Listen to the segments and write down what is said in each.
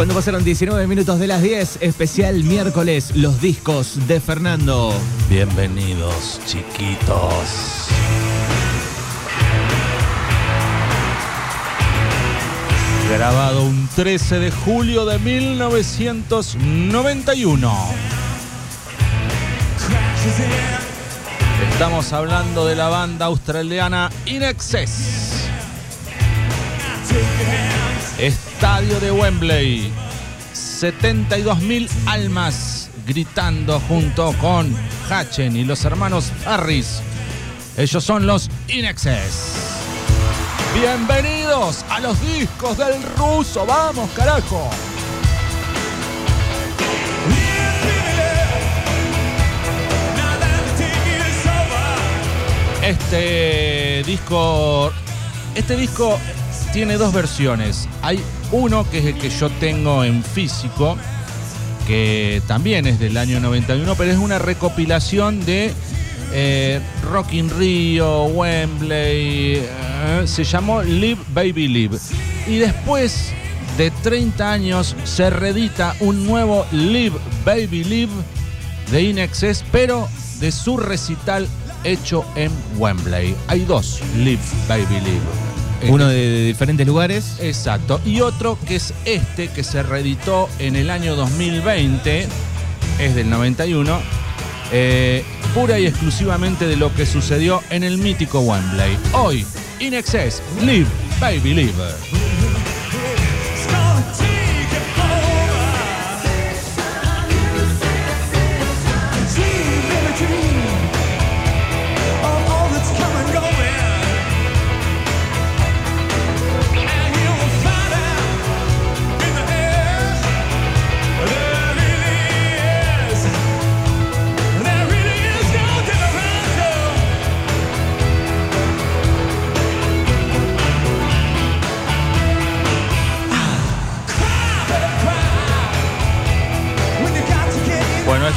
Cuando pasaron 19 minutos de las 10, especial miércoles, los discos de Fernando. Bienvenidos, chiquitos. Grabado un 13 de julio de 1991. Estamos hablando de la banda australiana In Excess. Estadio de Wembley. 72.000 almas gritando junto con Hatchen y los hermanos Harris. Ellos son los In Excess. Bienvenidos a los discos del ruso. Vamos, carajo. Este disco. Este disco tiene dos versiones. Hay uno que es el que yo tengo en físico, que también es del año 91, pero es una recopilación de eh, Rio, Wembley. eh, se llamó Live Baby Live. Y después de 30 años se reedita un nuevo Live Baby Live de In Excess, pero de su recital hecho en Wembley. Hay dos Live Baby Live. Uno de, de diferentes lugares. Exacto. Y otro que es este, que se reeditó en el año 2020, es del 91, eh, pura y exclusivamente de lo que sucedió en el mítico Wembley. Hoy, In Excess, Live, Baby Live.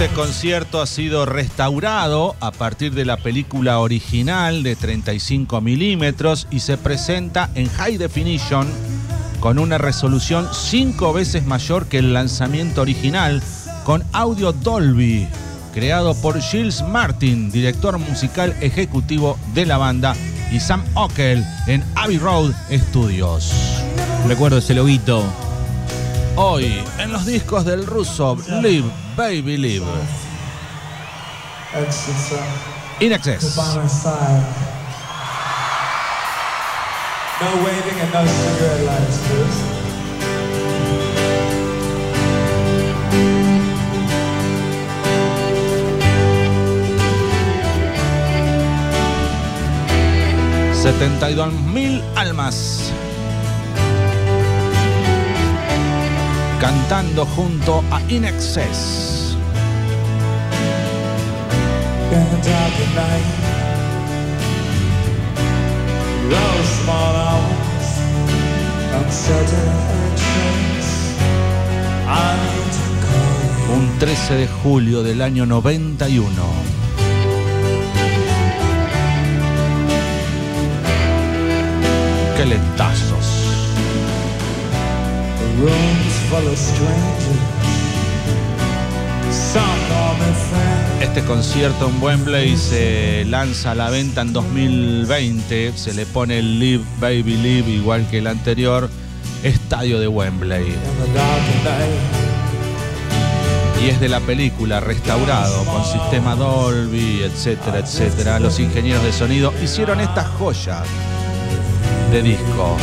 Este concierto ha sido restaurado a partir de la película original de 35 milímetros y se presenta en high definition con una resolución cinco veces mayor que el lanzamiento original con audio Dolby, creado por Gilles Martin, director musical ejecutivo de la banda, y Sam Ockel en Abbey Road Studios. Recuerdo ese loguito. Hoy, en los discos del ruso, Live, Baby Live. In side. No waving and no cigarette lights, please. 72 mil almas. Cantando junto a In Excess. Un 13 de julio del año 91. ¡Qué lentazos! Este concierto en Wembley se lanza a la venta en 2020. Se le pone el Live Baby Live igual que el anterior. Estadio de Wembley. Y es de la película restaurado con sistema Dolby, etcétera, etcétera. Los ingenieros de sonido hicieron esta joya de disco.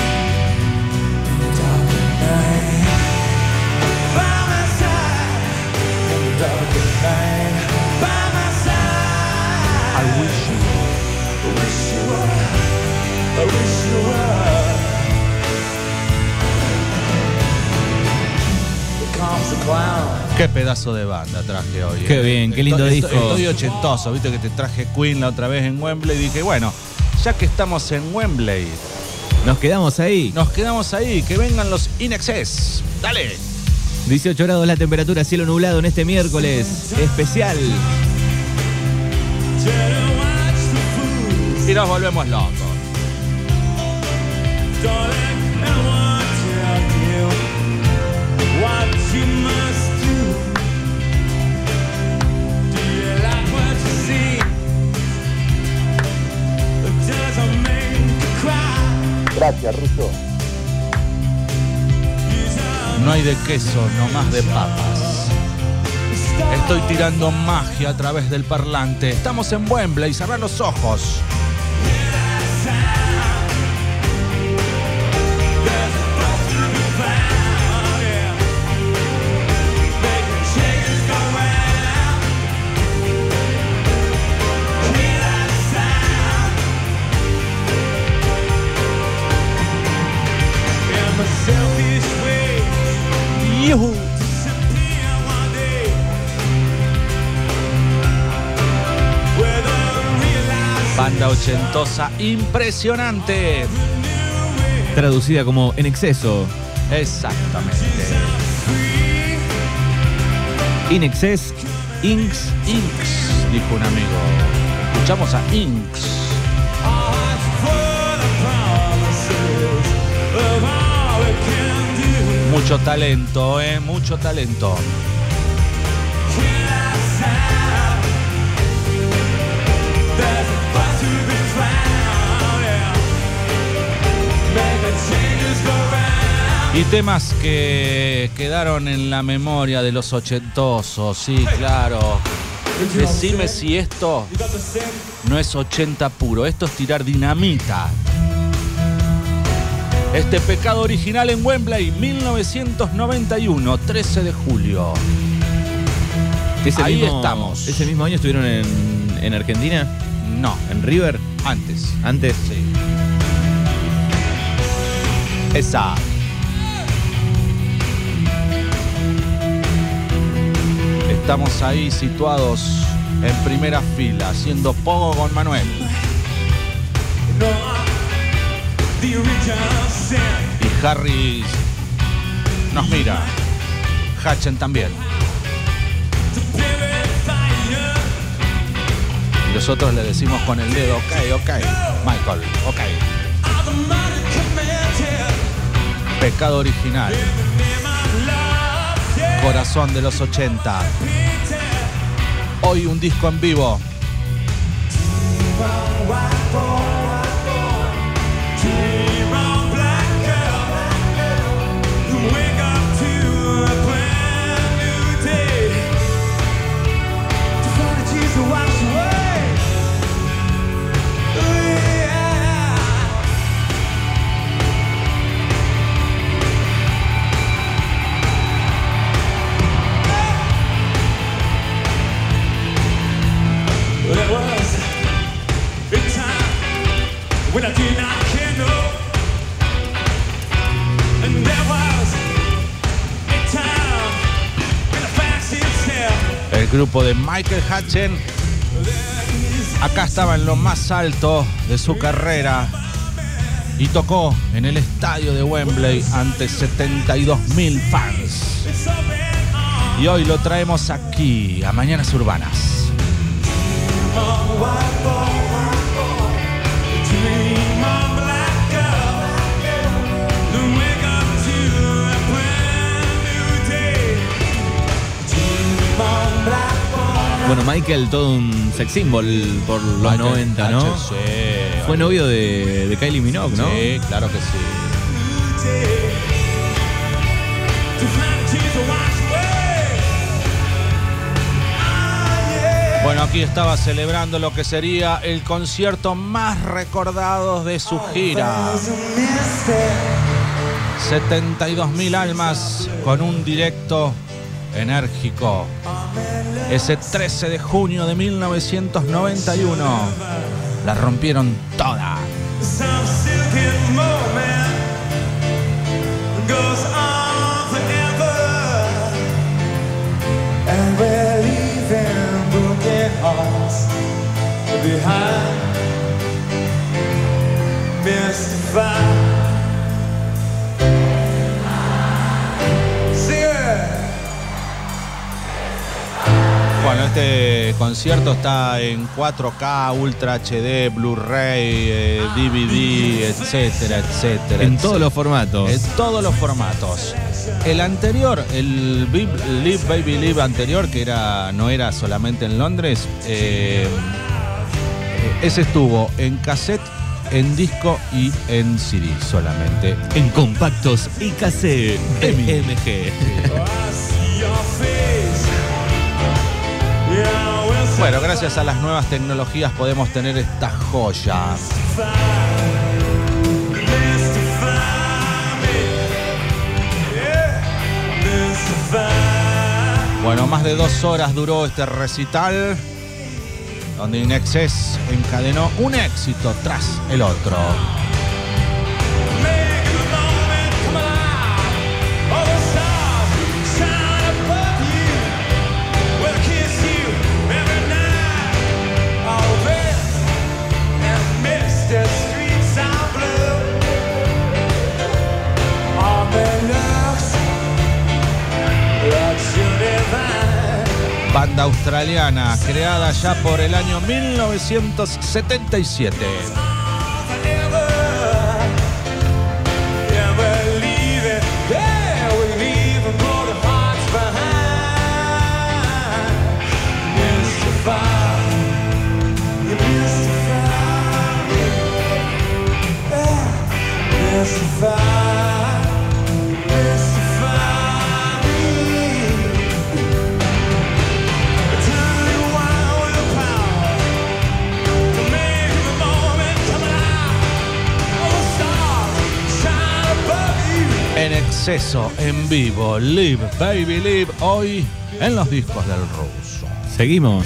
Qué pedazo de banda traje hoy. Qué eh. bien, qué lindo Estoy- disco. Estoy, estoy ochentoso, viste que te traje Queen la otra vez en Wembley y dije, bueno, ya que estamos en Wembley, Nos quedamos ahí. nos quedamos ahí, que vengan los In Excess. Dale. 18 grados la temperatura, cielo nublado en este miércoles especial. Y nos volvemos locos. Gracias, Russo. No hay de queso, no más de papas. Estoy tirando magia a través del parlante. Estamos en Wembley, cerrar los ojos. Ochentosa impresionante. Traducida como en exceso. Exactamente. In excess, inks. Inks, dijo un amigo. Escuchamos a Inks. Mucho talento, eh, mucho talento. Y temas que quedaron en la memoria de los ochentosos, sí, claro. Decime si esto no es 80 puro, esto es tirar dinamita. Este pecado original en Wembley, 1991, 13 de julio. Ese Ahí mismo- estamos. ¿Ese mismo año estuvieron en, en Argentina? No, ¿En River? antes. Antes. Sí. Esa. Estamos ahí situados en primera fila, haciendo poco con Manuel. Y Harry nos mira. Hatchen también. Y nosotros le decimos con el dedo, ok, ok, Michael, ok. Pecado original. Corazón de los 80. Hoy un disco en vivo. Grupo de Michael Hutchen. Acá estaba en lo más alto de su carrera y tocó en el estadio de Wembley ante 72 mil fans. Y hoy lo traemos aquí, a Mañanas Urbanas. Michael, todo un sex symbol por los Michael 90, ¿no? Sí, Fue novio de, de Kylie Minogue, ¿no? Sí, claro que sí. Bueno, aquí estaba celebrando lo que sería el concierto más recordado de su gira. There's a mystery. 72 mil almas con un directo enérgico. Ese 13 de junio de 1991 la rompieron toda. Some silken Bueno, este concierto está en 4K, Ultra HD, Blu-ray, eh, DVD, etcétera, etcétera. En todos los formatos. En todos los formatos. El anterior, el Live Baby Live anterior, que era, no era solamente en Londres, eh, ese estuvo en cassette en disco y en CD solamente. En compactos y cassette BMG. Bueno, gracias a las nuevas tecnologías podemos tener esta joya. Bueno, más de dos horas duró este recital, donde Inexcess encadenó un éxito tras el otro. Banda australiana creada ya por el año 1977. Forever. Exceso, en vivo, Live Baby Live, hoy en los discos del ruso. Seguimos.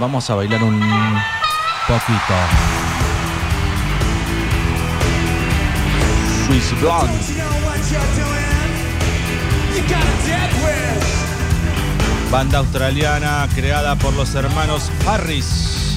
Vamos a bailar un poquito. Swiss Blonde. Banda australiana creada por los hermanos Harris.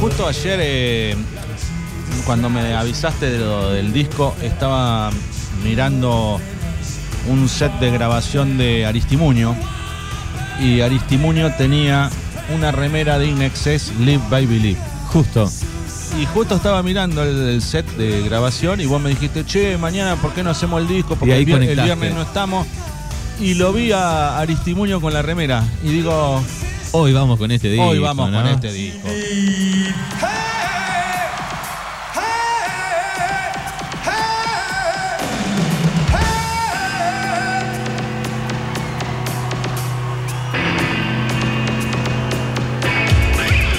Justo ayer, eh, cuando me avisaste de lo del disco, estaba mirando un set de grabación de Aristimuño. Y Aristimuño tenía una remera de Inexcess Live Baby Live. Justo. Y justo estaba mirando el, el set de grabación y vos me dijiste, che, mañana, ¿por qué no hacemos el disco? Porque el, vier- el viernes no estamos. Y lo vi a Aristimuño con la remera. Y digo, Hoy vamos con este disco. hoy vamos ¿no? con este disco.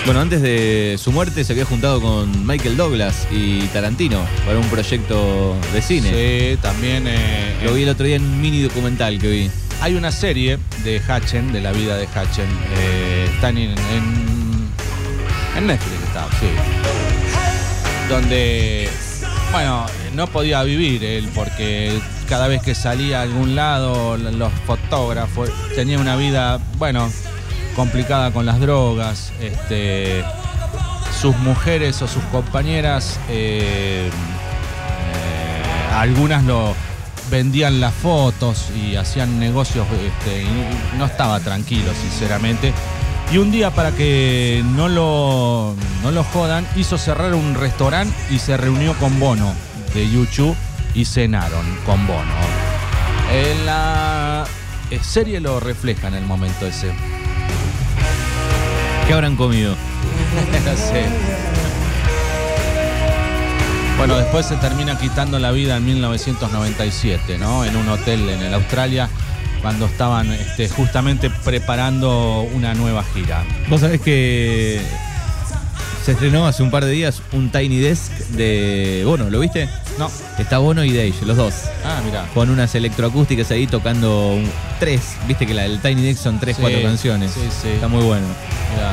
Bueno, antes de su muerte se había juntado con Michael Douglas y Tarantino para un proyecto de cine. Sí, también eh, Lo vi el otro día en un mini documental que vi. hay una serie de Hatchen, de la vida de Hatchen. eh, están en, en, en Netflix, sí. Donde, bueno, no podía vivir él porque cada vez que salía a algún lado, los fotógrafos, tenía una vida, bueno, complicada con las drogas. Este, sus mujeres o sus compañeras, eh, eh, algunas lo vendían las fotos y hacían negocios, este, y no estaba tranquilo, sinceramente. Y un día, para que no lo, no lo jodan, hizo cerrar un restaurante y se reunió con Bono de YouTube y cenaron con Bono. En la eh, serie lo refleja en el momento ese. ¿Qué habrán comido? Bueno, después se termina quitando la vida en 1997, ¿no? En un hotel en el Australia, cuando estaban este, justamente preparando una nueva gira. Vos sabés que se estrenó hace un par de días un Tiny Desk de Bono, ¿lo viste? No. Está Bono y Dage, los dos. Ah, mira. Con unas electroacústicas ahí tocando un- tres. Viste que la del Tiny Desk son tres, Sí, cuatro canciones. sí, sí. Está muy bueno. Mirá.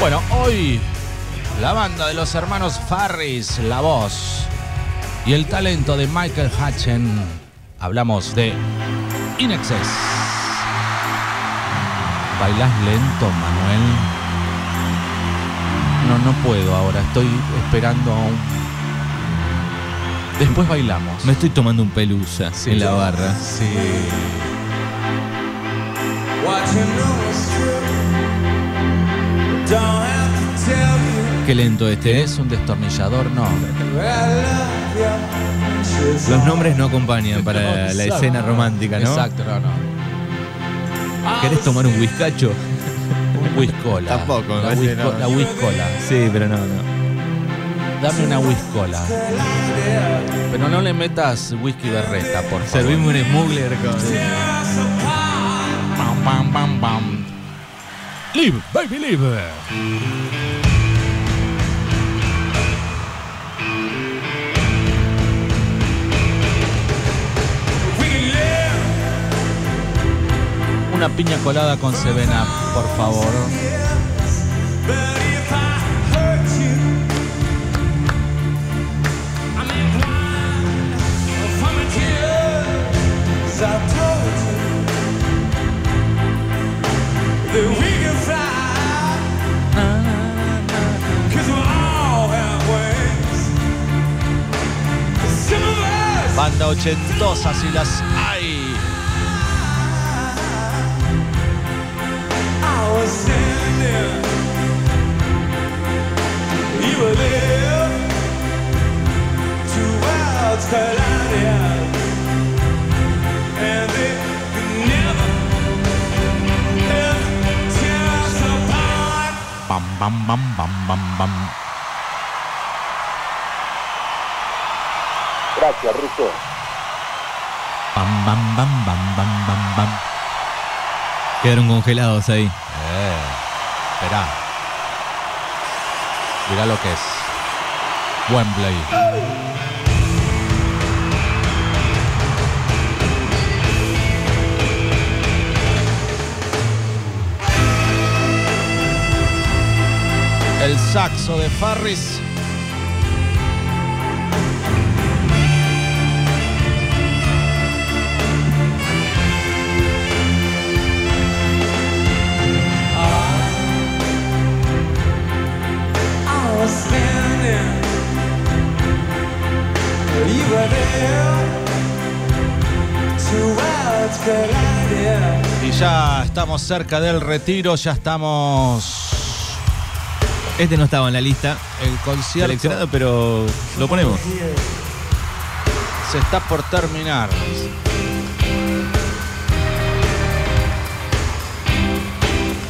Bueno, hoy la banda de los hermanos Farris, la voz y el talento de Michael Hutchen. Hablamos de Inexcess. ¿Bailás lento, Manuel? No, no puedo ahora. Estoy esperando a un... Después bailamos. Me estoy tomando un pelusa Sí. en la barra. Sí. Qué lento este, ¿eh? ¿Es un destornillador? No. Los nombres no acompañan para la escena romántica, ¿no? Exacto, no, no. ¿Querés tomar un whiskacho? Un whiskola. Tampoco, La, whisko- no. la whiskola. Sí, pero no, no. Dame una whiskola. Pero no le metas whisky berreta, por favor. Servimos un smuggler con. Pam, pam, pam, pam. Live, baby, live. Una piña colada con Sevena, por favor. but if I hurt bam, bam, bam. Gracias, Russo. Bam, bam, bam, bam, bam, bam, bam. Quedaron congelados ahí. Eh, esperá. Mirá lo que es. Wembley. El saxo de Farris. Y ya estamos cerca del retiro, ya estamos. Este no estaba en la lista El concierto seleccionado, pero lo ponemos. se está por terminar.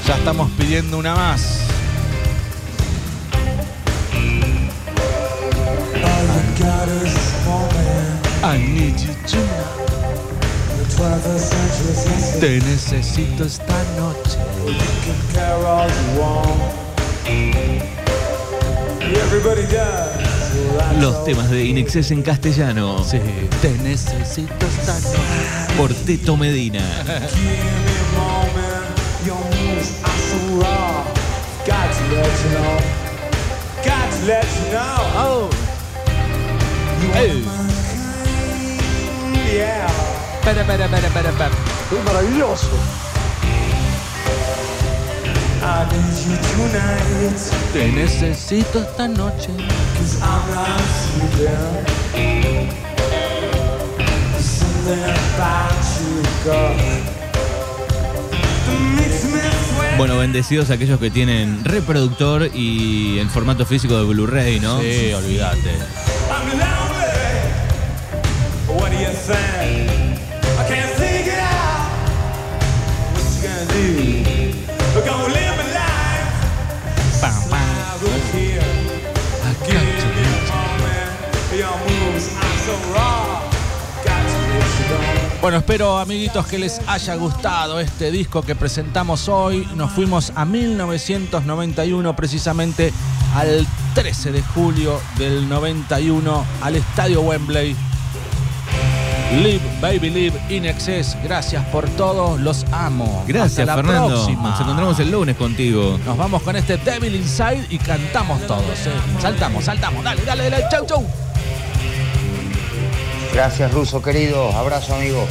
Ya estamos pidiendo una más. All you got is this moment. I need you tonight. The 12th century's Te necesito esta noche. Los temas de Inexcess en castellano. Sí, te necesito noche. Por Teto Medina. Give me a moment. Your moves are I need you tonight. Te necesito esta noche. Cause I'm not sleeping. There's something about you, girl. that makes me sweat. Bueno, bendecidos aquellos que tienen reproductor y en formato físico de Blu-ray, ¿no? Sí, olvídate. Bueno, espero amiguitos que les haya gustado este disco que presentamos hoy. Nos fuimos a 1991, precisamente al 13 de julio del 91, al Estadio Wembley. Live, baby, live, in excess. Gracias por todo, los amo. Gracias, Hasta la Fernando. próxima. Nos encontramos el lunes contigo. Nos vamos con este Devil Inside y cantamos todos. ¿eh? Saltamos, saltamos. Dale, dale, dale. Chau, chau. Gracias, Ruso, querido. Abrazo, amigo.